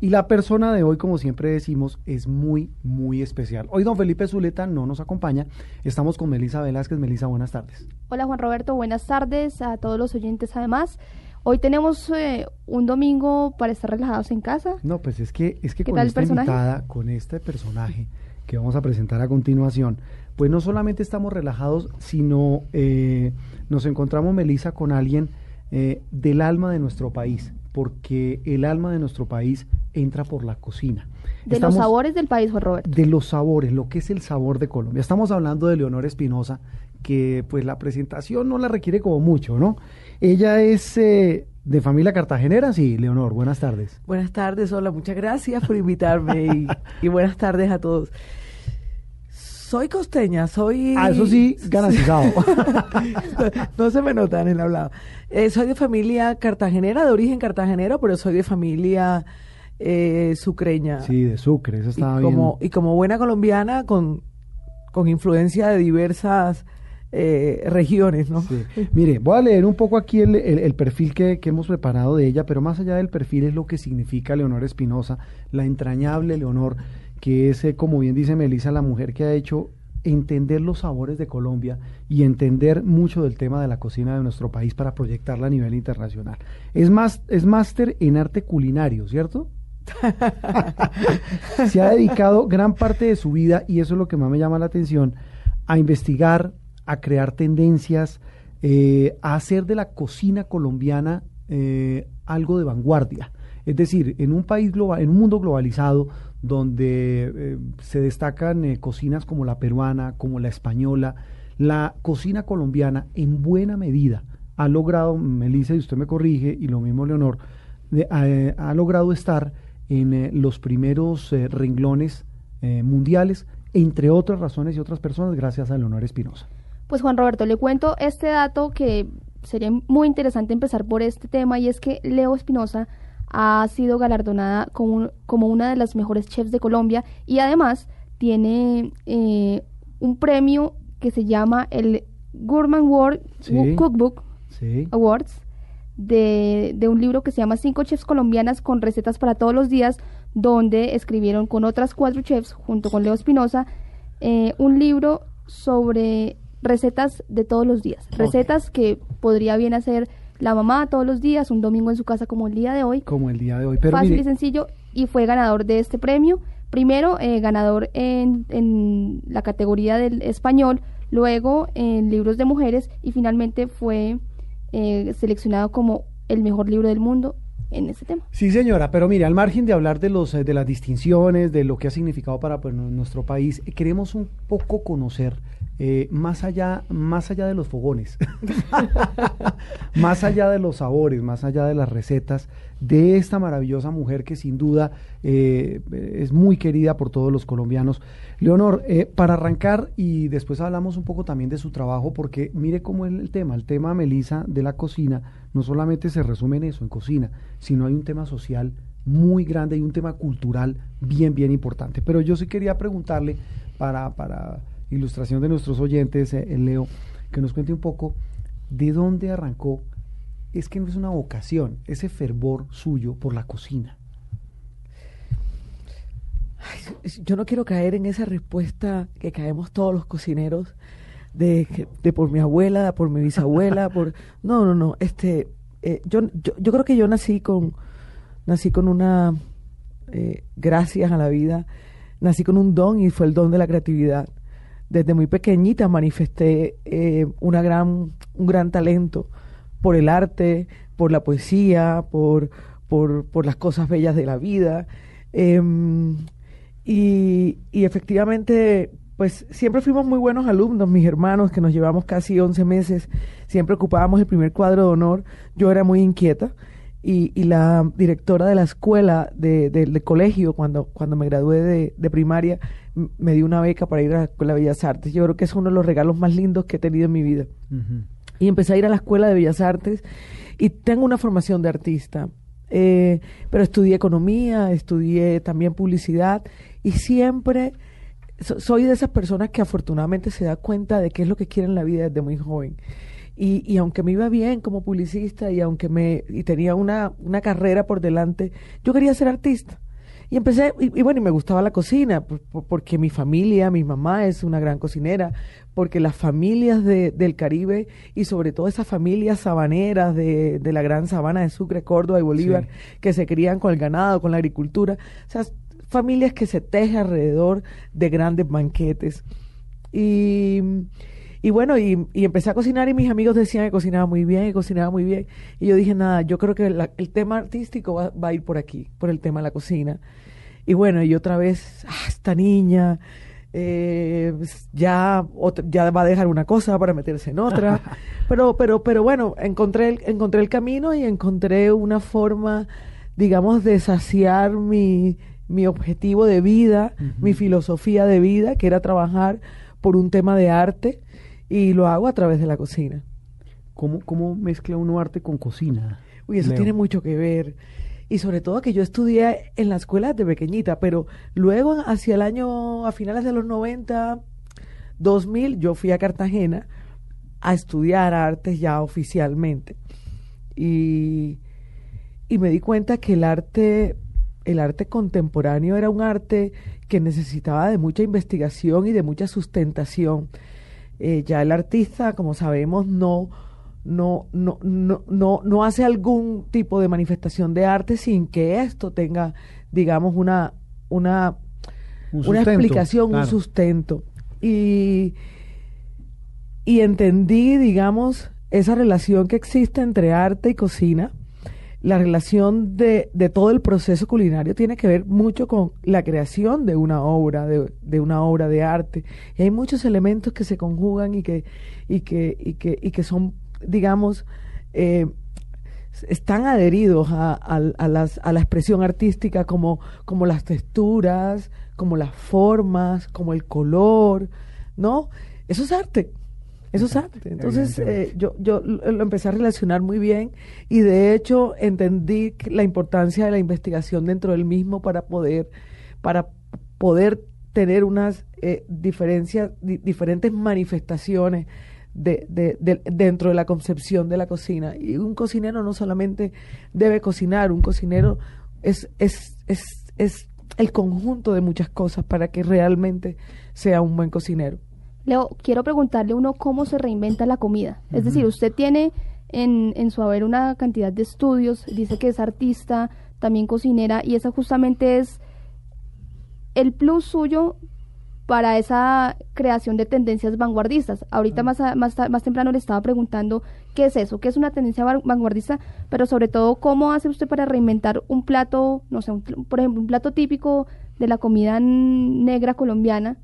Y la persona de hoy, como siempre decimos, es muy, muy especial. Hoy don Felipe Zuleta no nos acompaña. Estamos con Melisa Velázquez. Melisa, buenas tardes. Hola Juan Roberto, buenas tardes a todos los oyentes además. Hoy tenemos eh, un domingo para estar relajados en casa. No, pues es que, es que ¿Qué con esta invitada, con este personaje que vamos a presentar a continuación, pues no solamente estamos relajados, sino eh, nos encontramos, Melisa, con alguien eh, del alma de nuestro país, porque el alma de nuestro país entra por la cocina. De Estamos- los sabores del país, Juan Roberto. de los sabores, lo que es el sabor de Colombia. Estamos hablando de Leonor Espinosa, que pues la presentación no la requiere como mucho, ¿no? Ella es eh, de familia cartagenera, sí, Leonor, buenas tardes. Buenas tardes, hola, muchas gracias por invitarme y, y buenas tardes a todos. Soy costeña, soy... Ah, eso sí, garantizado. no se me nota en el hablado. Eh, soy de familia cartagenera, de origen cartagenero, pero soy de familia eh, sucreña. Sí, de Sucre, eso y, estaba como, bien. y como buena colombiana, con, con influencia de diversas eh, regiones, ¿no? Sí. Mire, voy a leer un poco aquí el, el- el perfil que, que hemos preparado de ella, pero más allá del perfil es lo que significa Leonor Espinosa, la entrañable Leonor, que es, eh, como bien dice Melissa, la mujer que ha hecho entender los sabores de Colombia y entender mucho del tema de la cocina de nuestro país para proyectarla a nivel internacional. Es más, es máster en arte culinario, ¿cierto? Se ha dedicado gran parte de su vida, y eso es lo que más me llama la atención, a investigar, a crear tendencias, eh, a hacer de la cocina colombiana eh, algo de vanguardia. Es decir, en un país global, en un mundo globalizado donde eh, se destacan eh, cocinas como la peruana, como la española, la cocina colombiana en buena medida ha logrado, Melissa, y usted me corrige, y lo mismo Leonor, ha logrado estar en eh, los primeros eh, renglones mundiales, entre otras razones y otras personas, gracias a Leonor Espinosa. Pues Juan Roberto, le cuento este dato que sería muy interesante empezar por este tema y es que Leo Espinosa ha sido galardonada como, como una de las mejores chefs de Colombia y además tiene eh, un premio que se llama el Gourmand World Sí. Cookbook Sí. Awards de, de un libro que se llama Cinco Chefs Colombianas con recetas para todos los días, donde escribieron con otras cuatro chefs, junto con Leo Espinosa, eh, un libro sobre recetas de todos los días. Recetas que podría bien hacer la mamá todos los días, un domingo en su casa como el día de hoy. Como el día de hoy. Pero Fácil mire, y sencillo, y fue ganador de este premio. Primero, eh, ganador en, en la categoría del español, luego en libros de mujeres y finalmente fue eh, seleccionado como el mejor libro del mundo en este tema. Sí, señora, pero mire, al margen de hablar de los de las distinciones, de lo que ha significado para pues, nu- nuestro país, queremos un poco conocer eh, más allá más allá de los fogones, más allá de los sabores, más allá de las recetas de esta maravillosa mujer que sin duda eh, es muy querida por todos los colombianos. Leonor, eh, para arrancar y después hablamos un poco también de su trabajo, porque mire cómo es el tema, el tema, Melisa, de la cocina, no solamente se resume en eso, en cocina, sino hay un tema social muy grande y un tema cultural bien, bien importante. Pero yo sí quería preguntarle, para, para ilustración de nuestros oyentes, eh, el Leo, que nos cuente un poco de dónde arrancó, es que no es una vocación, ese fervor suyo por la cocina. Yo no quiero caer en esa respuesta que caemos todos los cocineros de, de por mi abuela, por mi bisabuela, por no, no, no. Este, eh, yo, yo, yo creo que yo nací con, nací con una, eh, gracias a la vida, nací con un don y fue el don de la creatividad. Desde muy pequeñita manifesté eh, una gran, un gran talento por el arte, por la poesía, por, por, por las cosas bellas de la vida. Em, y, y efectivamente, pues siempre fuimos muy buenos alumnos, mis hermanos, que nos llevamos casi 11 meses, siempre ocupábamos el primer cuadro de honor. Yo era muy inquieta y, y la directora de la escuela, de, del del colegio, cuando, cuando me gradué de, de primaria, me dio una beca para ir a la Escuela de Bellas Artes. Yo creo que es uno de los regalos más lindos que he tenido en mi vida. Y empecé a ir a la Escuela de Bellas Artes y tengo una formación de artista. Eh, pero estudié economía, estudié también publicidad y siempre so- soy de esas personas que afortunadamente se da cuenta de qué es lo que quiere en la vida desde muy joven. Y, y aunque me iba bien como publicista y aunque me y tenía una, una carrera por delante, yo quería ser artista. Y empecé, y, y bueno, y me gustaba la cocina, por- por- porque mi familia, mi mamá es una gran cocinera, porque las familias de- del Caribe y sobre todo esas familias sabaneras de, de la gran sabana de Sucre, Córdoba y Bolívar, Sí. que se crían con el ganado, con la agricultura, o sea, familias que se tejen alrededor de grandes banquetes. Y, y bueno, y, y empecé a cocinar y mis amigos decían que cocinaba muy bien, que cocinaba muy bien. Y yo dije, nada, yo creo que la- el tema artístico va, va a ir por aquí, por el tema de la cocina. Y bueno, y otra vez, ah, esta niña eh, ya, ya va a dejar una cosa para meterse en otra. pero, pero, pero bueno, encontré el, encontré el camino y encontré una forma, digamos, de saciar mi, mi objetivo de vida, mi filosofía de vida, que era trabajar por un tema de arte, y lo hago a través de la cocina. ¿Cómo, ¿Cómo mezcla uno arte con cocina? Uy, eso Leo? tiene mucho que ver. Y sobre todo que yo estudié en la escuela de pequeñita, pero luego hacia el año, a finales de los 90, 2000, yo fui a Cartagena a estudiar artes ya oficialmente. Y, y me di cuenta que el arte, el arte contemporáneo era un arte que necesitaba de mucha investigación y de mucha sustentación. Eh, ya el artista, como sabemos, no, no, no, no, no, no hace algún tipo de manifestación de arte sin que esto tenga, digamos, una, una, Un una explicación, claro. un sustento. Y, y entendí, digamos, esa relación que existe entre arte y cocina. La relación de, de todo el proceso culinario tiene que ver mucho con la creación de una obra, de, de una obra de arte. Y hay muchos elementos que se conjugan y que, y que, y que, y que son, digamos, eh, están adheridos a, a- las, a la expresión artística como, como las texturas, como las formas, como el color, ¿no? Eso es arte. Eso es arte. Entonces eh, yo, yo lo empecé a relacionar muy bien y de hecho entendí la importancia de la investigación dentro del mismo para poder, para poder tener unas eh, diferencias, di- diferentes manifestaciones de, de- de- dentro de la concepción de la cocina. Y un cocinero no solamente debe cocinar, un cocinero es, es, es, es el conjunto de muchas cosas para que realmente sea un buen cocinero. Leo, quiero preguntarle uno cómo se reinventa la comida. Es decir, usted tiene en, en su haber una cantidad de estudios, dice que es artista, también cocinera, y esa justamente es el plus suyo para esa creación de tendencias vanguardistas. Ahorita más, a- más, más temprano le estaba preguntando qué es eso, qué es una tendencia van- vanguardista, pero sobre todo cómo hace usted para reinventar un plato, no sé, un por ejemplo, un plato típico de la comida negra colombiana.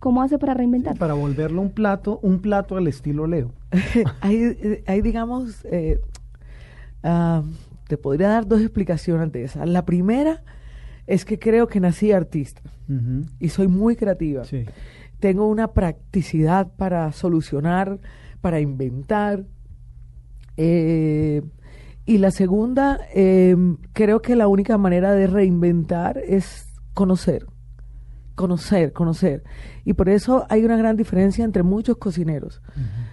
¿Cómo hace para reinventar? Para volverlo un plato, un plato al estilo Leo. hay, eh, hay, digamos, eh, ah, te podría dar dos explicaciones de esa. La primera es que creo que nací artista y soy muy creativa. Sí. Tengo una practicidad para solucionar, para inventar. Eh, y la segunda, eh, creo que la única manera de reinventar es conocer, conocer, conocer. Y por eso hay una gran diferencia entre muchos cocineros.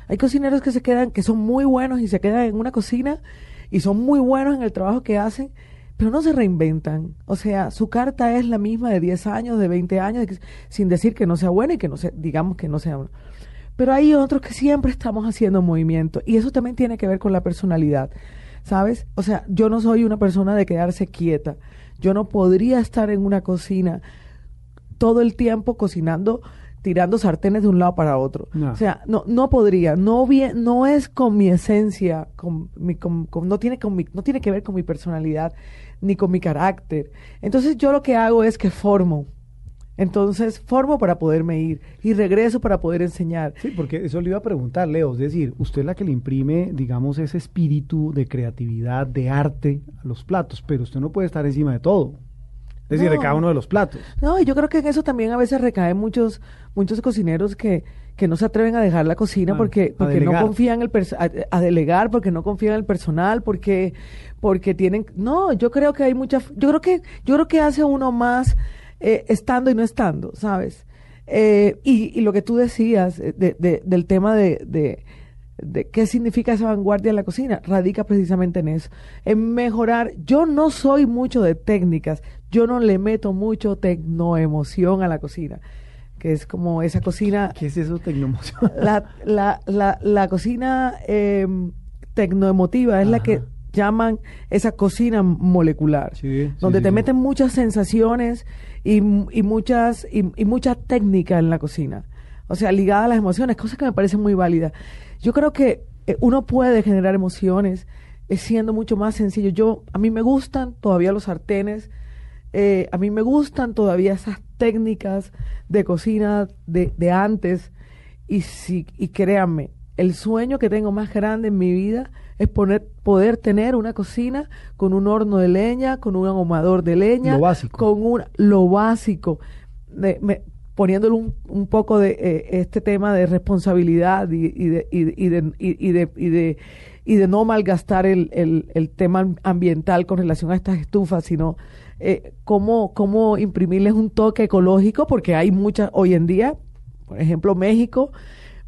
Hay cocineros que se quedan, que son muy buenos y se quedan en una cocina y son muy buenos en el trabajo que hacen, pero no se reinventan. O sea, su carta es la misma de 10 años, de 20 años, sin decir que no sea buena y que no sea, digamos que no sea buena. Pero hay otros que siempre estamos haciendo movimiento y eso también tiene que ver con la personalidad, ¿sabes? O sea, yo no soy una persona de quedarse quieta. Yo no podría estar en una cocina todo el tiempo cocinando, tirando sartenes de un lado para otro. No. O sea, no, no podría, no bien, no es con mi esencia, con mi, con- con- no tiene con mi, no tiene que ver con mi personalidad ni con mi carácter. Entonces yo lo que hago es que formo, Entonces formo para poderme ir y regreso para poder enseñar. Sí, porque eso le iba a preguntar, Leo. Es decir, usted es la que le imprime, digamos, ese espíritu de creatividad, de arte a los platos, pero usted no puede estar encima de todo. Es decir, de No. cada uno de los platos. No, y yo creo que en eso también a veces recaen muchos muchos cocineros que, que no se atreven a dejar la cocina Ah, porque, porque no confían en el a, a delegar, porque no confían en el personal, porque porque tienen no, yo creo que hay mucha yo creo que yo creo que hace uno más eh, estando y no estando, ¿sabes? Eh, y, y lo que tú decías eh, de, de- del tema de, de, de qué significa esa vanguardia en la cocina, radica precisamente en eso, en mejorar. Yo no soy mucho de técnicas, yo no le meto mucho tecnoemoción a la cocina, que es como esa cocina, ¿Qué es eso tecnomoción? la, la, la, la cocina eh, tecnoemotiva es la que llaman esa cocina molecular sí, donde sí, te sí. meten muchas sensaciones y, y muchas y, y mucha técnica en la cocina. O sea, ligada a las emociones, cosas que me parecen muy válidas. Yo creo que eh, uno puede generar emociones eh, siendo mucho más sencillo. Yo a mí me gustan todavía los sartenes, eh, a mí me gustan todavía esas técnicas de cocina de, de antes y si y créanme, el sueño que tengo más grande en mi vida es poner, poder tener una cocina con un horno de leña, con un ahumador de leña, Lo básico. con un lo básico, de- me- poniéndole un, un poco de eh, este tema de responsabilidad y, y de, y, de- y de, y- y de, y de- y de no malgastar el, el, el tema ambiental con relación a estas estufas, sino eh, cómo, cómo imprimirles un toque ecológico, porque hay muchas, hoy en día, por ejemplo, México,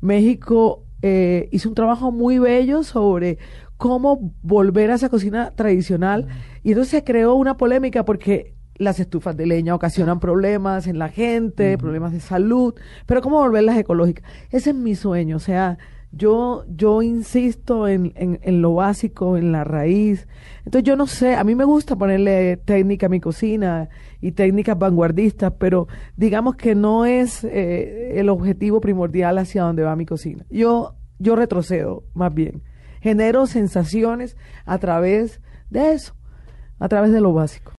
México eh, hizo un trabajo muy bello sobre cómo volver a esa cocina tradicional. Y entonces se creó una polémica porque las estufas de leña ocasionan problemas en la gente, problemas de salud, pero cómo volverlas ecológicas. Ese es mi sueño, o sea, yo, yo insisto en, en, en lo básico, en la raíz. Entonces yo no sé, a mí me gusta ponerle técnica a mi cocina y técnicas vanguardistas, pero digamos que no es eh, el objetivo primordial hacia donde va mi cocina. Yo, yo retrocedo, más bien. Genero sensaciones a través de eso, a través de lo básico.